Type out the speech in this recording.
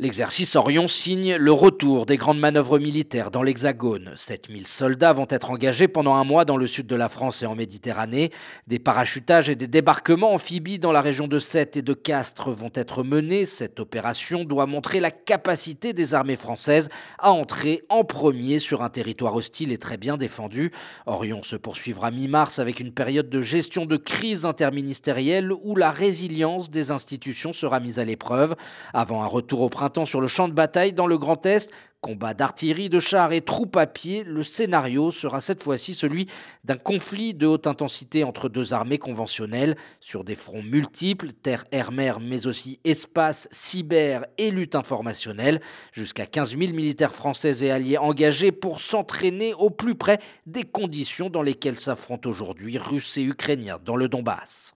L'exercice Orion signe le retour des grandes manœuvres militaires dans l'Hexagone. 7000 soldats vont être engagés pendant un mois dans le sud de la France et en Méditerranée. Des parachutages et des débarquements amphibies dans la région de Sète et de Castres vont être menés. Cette opération doit montrer la capacité des armées françaises à entrer en premier sur un territoire hostile et très bien défendu. Orion se poursuivra mi-mars avec une période de gestion de crise interministérielle où la résilience des institutions sera mise à l'épreuve. Avant un retour au printemps, sur le champ de bataille dans le Grand Est. Combat d'artillerie, de chars et troupes à pied, le scénario sera cette fois-ci celui d'un conflit de haute intensité entre deux armées conventionnelles sur des fronts multiples, terre, air, mer, mais aussi espace, cyber et lutte informationnelle. Jusqu'à 15 000 militaires français et alliés engagés pour s'entraîner au plus près des conditions dans lesquelles s'affrontent aujourd'hui Russes et Ukrainiens dans le Donbass.